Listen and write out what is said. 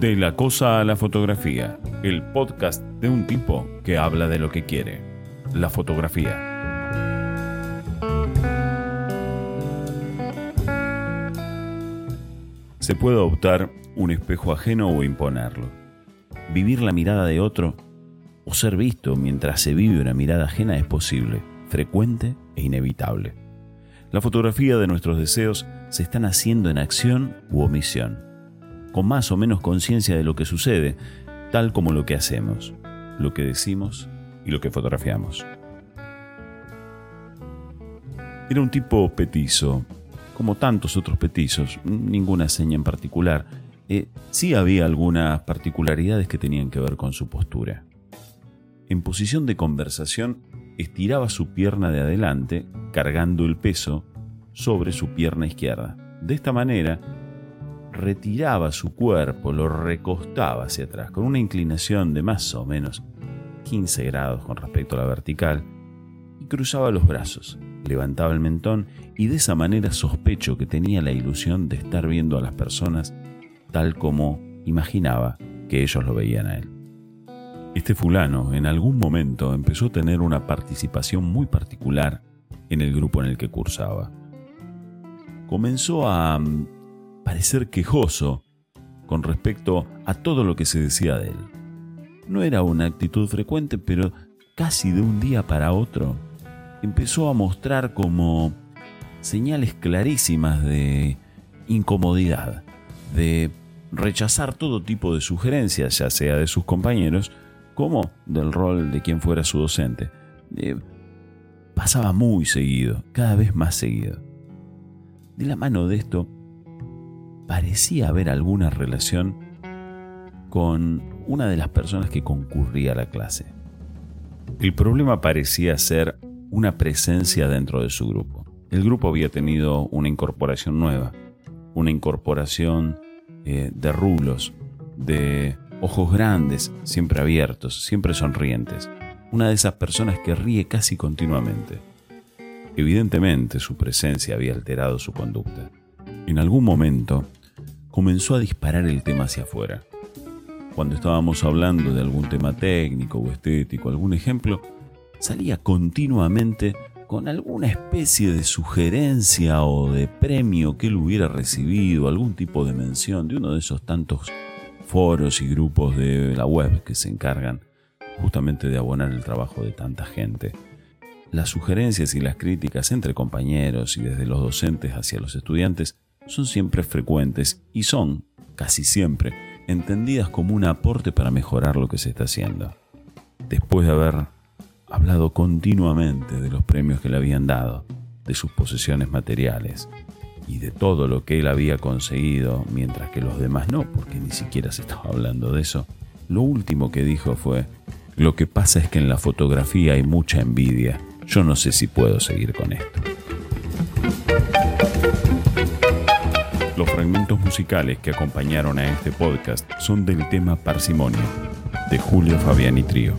De la cosa a la fotografía, el podcast de un tipo que habla de lo que quiere, la fotografía. Se puede optar un espejo ajeno o imponerlo. Vivir la mirada de otro o ser visto mientras se vive una mirada ajena es posible, frecuente e inevitable. La fotografía de nuestros deseos se están haciendo en acción u omisión con más o menos conciencia de lo que sucede, tal como lo que hacemos, lo que decimos y lo que fotografiamos. Era un tipo petizo, como tantos otros petizos, ninguna seña en particular. Eh, sí había algunas particularidades que tenían que ver con su postura. En posición de conversación, estiraba su pierna de adelante, cargando el peso sobre su pierna izquierda. De esta manera, retiraba su cuerpo, lo recostaba hacia atrás, con una inclinación de más o menos 15 grados con respecto a la vertical, y cruzaba los brazos, levantaba el mentón y de esa manera sospecho que tenía la ilusión de estar viendo a las personas tal como imaginaba que ellos lo veían a él. Este fulano en algún momento empezó a tener una participación muy particular en el grupo en el que cursaba. Comenzó a parecer quejoso con respecto a todo lo que se decía de él. No era una actitud frecuente, pero casi de un día para otro empezó a mostrar como señales clarísimas de incomodidad, de rechazar todo tipo de sugerencias, ya sea de sus compañeros como del rol de quien fuera su docente. Eh, pasaba muy seguido, cada vez más seguido. De la mano de esto, parecía haber alguna relación con una de las personas que concurría a la clase. El problema parecía ser una presencia dentro de su grupo. El grupo había tenido una incorporación nueva, una incorporación eh, de rulos, de ojos grandes, siempre abiertos, siempre sonrientes. Una de esas personas que ríe casi continuamente. Evidentemente su presencia había alterado su conducta. En algún momento, comenzó a disparar el tema hacia afuera. Cuando estábamos hablando de algún tema técnico o estético, algún ejemplo, salía continuamente con alguna especie de sugerencia o de premio que él hubiera recibido, algún tipo de mención de uno de esos tantos foros y grupos de la web que se encargan justamente de abonar el trabajo de tanta gente. Las sugerencias y las críticas entre compañeros y desde los docentes hacia los estudiantes son siempre frecuentes y son, casi siempre, entendidas como un aporte para mejorar lo que se está haciendo. Después de haber hablado continuamente de los premios que le habían dado, de sus posesiones materiales y de todo lo que él había conseguido, mientras que los demás no, porque ni siquiera se estaba hablando de eso, lo último que dijo fue, lo que pasa es que en la fotografía hay mucha envidia, yo no sé si puedo seguir con esto. musicales que acompañaron a este podcast son del tema Parsimonia, de Julio Fabián y Trío.